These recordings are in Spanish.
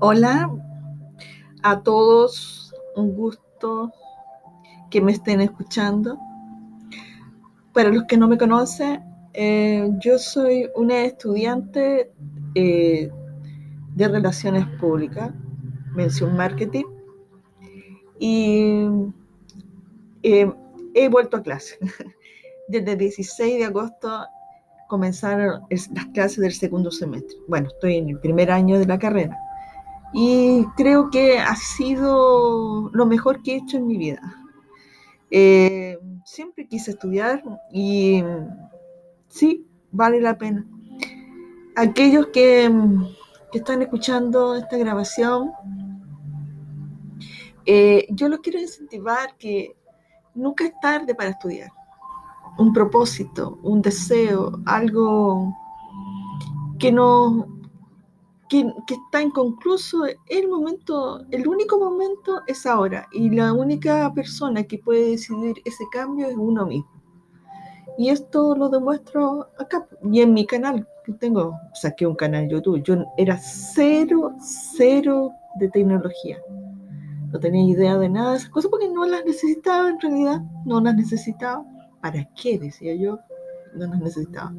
Hola a todos, un gusto que me estén escuchando. Para los que no me conocen, eh, yo soy una estudiante eh, de Relaciones Públicas, mención marketing, y eh, he vuelto a clase. Desde el 16 de agosto comenzaron las clases del segundo semestre. Bueno, estoy en el primer año de la carrera y creo que ha sido lo mejor que he hecho en mi vida. Eh, siempre quise estudiar y sí, vale la pena. Aquellos que, están escuchando esta grabación, eh, yo los quiero incentivar que nunca es tarde para estudiar. Un propósito, un deseo, algo que no que, está inconcluso, el momento, el único momento es ahora y la única persona que puede decidir ese cambio es uno mismo. Y esto lo demuestro acá y en mi canal que tengo, saqué un canal YouTube, yo era cero, cero de tecnología. No tenía idea de nada de esas cosas porque no las necesitaba en realidad, no las necesitaba. ¿Para qué? Decía yo, no las necesitaba.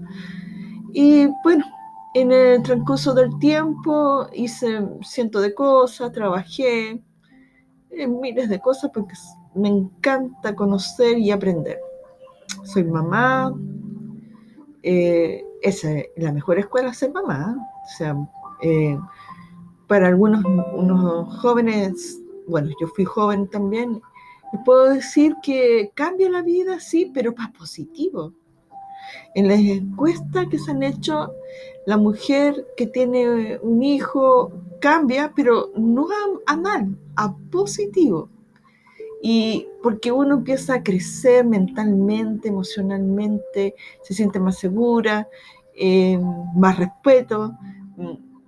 Y bueno, en el transcurso del tiempo hice cientos de cosas, trabajé en miles de cosas porque me encanta conocer y aprender. Soy mamá, eh, es la mejor escuela ser mamá. O sea, eh, para algunos unos jóvenes, bueno, yo fui joven también, puedo decir que cambia la vida, sí, pero para positivo. En las encuestas que se han hecho, la mujer que tiene un hijo cambia, pero no a, mal, a positivo. Y porque uno empieza a crecer mentalmente, emocionalmente, se siente más segura, eh, más respeto,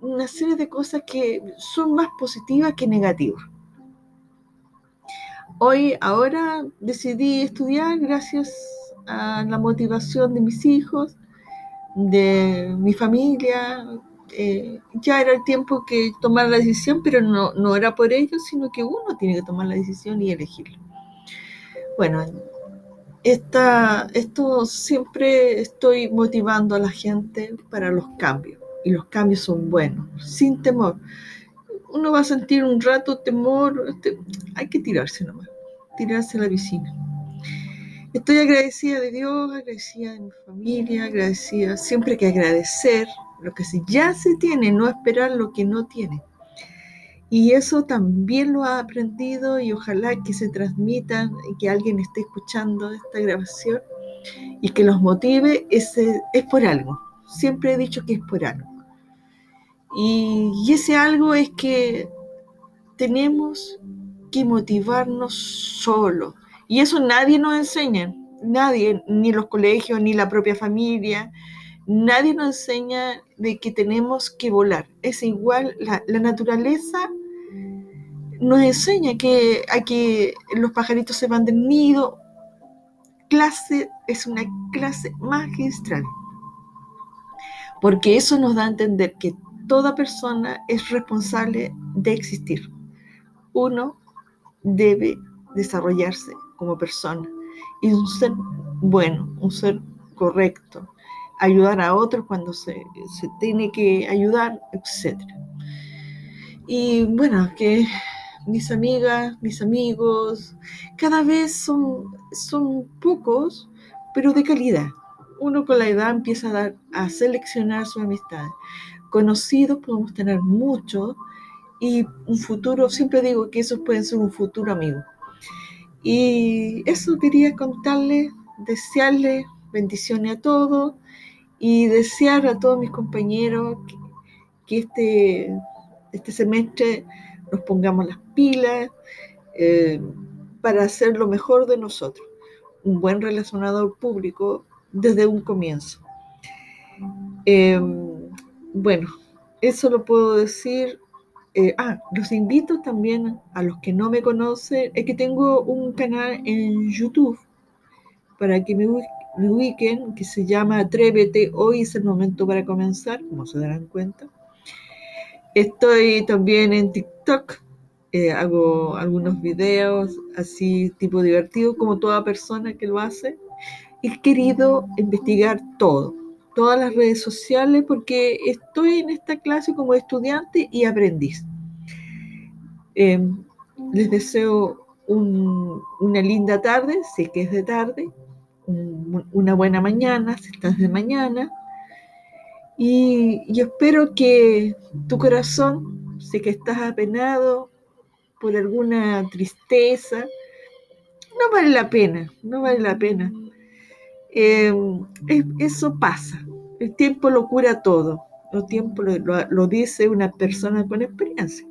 una serie de cosas que son más positivas que negativas. Hoy, ahora decidí estudiar gracias a la motivación de mis hijos, de mi familia. Eh, ya era el tiempo que tomar la decisión, pero no, no era por ellos, sino que uno tiene que tomar la decisión y elegirlo. Bueno, esta, esto siempre estoy motivando a la gente para los cambios, y los cambios son buenos, sin temor. Uno va a sentir un rato temor, este, hay que tirarse nomás, tirarse a la piscina. Estoy agradecida de Dios, agradecida de mi familia, agradecida. Siempre que agradecer lo que ya se tiene, no esperar lo que no tiene. Y eso también lo ha aprendido y ojalá que se transmita y que alguien esté escuchando esta grabación y que los motive, es, es por algo. Siempre he dicho que es por algo. Y, y ese algo es que tenemos que motivarnos solos y eso nadie nos enseña, nadie, ni los colegios, ni la propia familia, nadie nos enseña de que tenemos que volar. Es igual, la, naturaleza nos enseña que, a que los pajaritos se van del nido. Clase es una clase magistral, porque eso nos da a entender que toda persona es responsable de existir. Uno debe desarrollarse como persona y un ser bueno, un ser correcto, ayudar a otros cuando se, se tiene que ayudar, etc. Y bueno, que mis amigas, mis amigos, cada vez son, son pocos, pero de calidad. Uno con la edad empieza a, dar, a seleccionar su amistad. Conocidos podemos tener muchos y un futuro, siempre digo que esos pueden ser un futuro amigo. Y eso quería contarles, desearles bendiciones a todos y desear a todos mis compañeros que, este, este semestre nos pongamos las pilas eh, para hacer lo mejor de nosotros, un buen relacionador público desde un comienzo. Em, bueno, eso lo puedo decir eh, ah, los invito también a los que no me conocen, es que tengo un canal en YouTube para que me, ubiquen, que se llama Atrévete, hoy es el momento para comenzar, como se darán cuenta. Estoy también en TikTok, eh, hago algunos videos así tipo divertido como toda persona que lo hace. He querido investigar todo, todas las redes sociales porque estoy en esta clase como estudiante y aprendiz. Eh, les deseo una linda tarde, sé que es de tarde, una buena mañana, si estás de mañana. Y yo espero que tu corazón, sé que estás apenado por alguna tristeza, no vale la pena, no vale la pena. Em, eso pasa, el tiempo lo cura todo, el tiempo lo dice una persona con experiencia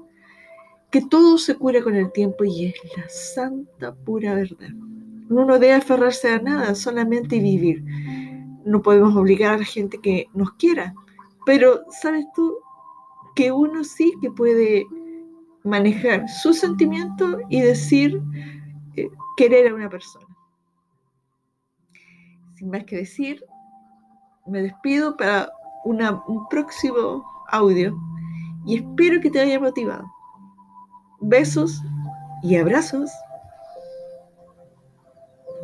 que todo se cura con el tiempo y es la santa pura verdad. Uno no debe aferrarse a nada, solamente vivir. No podemos obligar a la gente que nos quiera, pero sabes tú que uno sí que puede manejar sus sentimientos y decir eh, querer a una persona. Sin más que decir, me despido para un próximo audio y espero que te haya motivado. Besos y abrazos.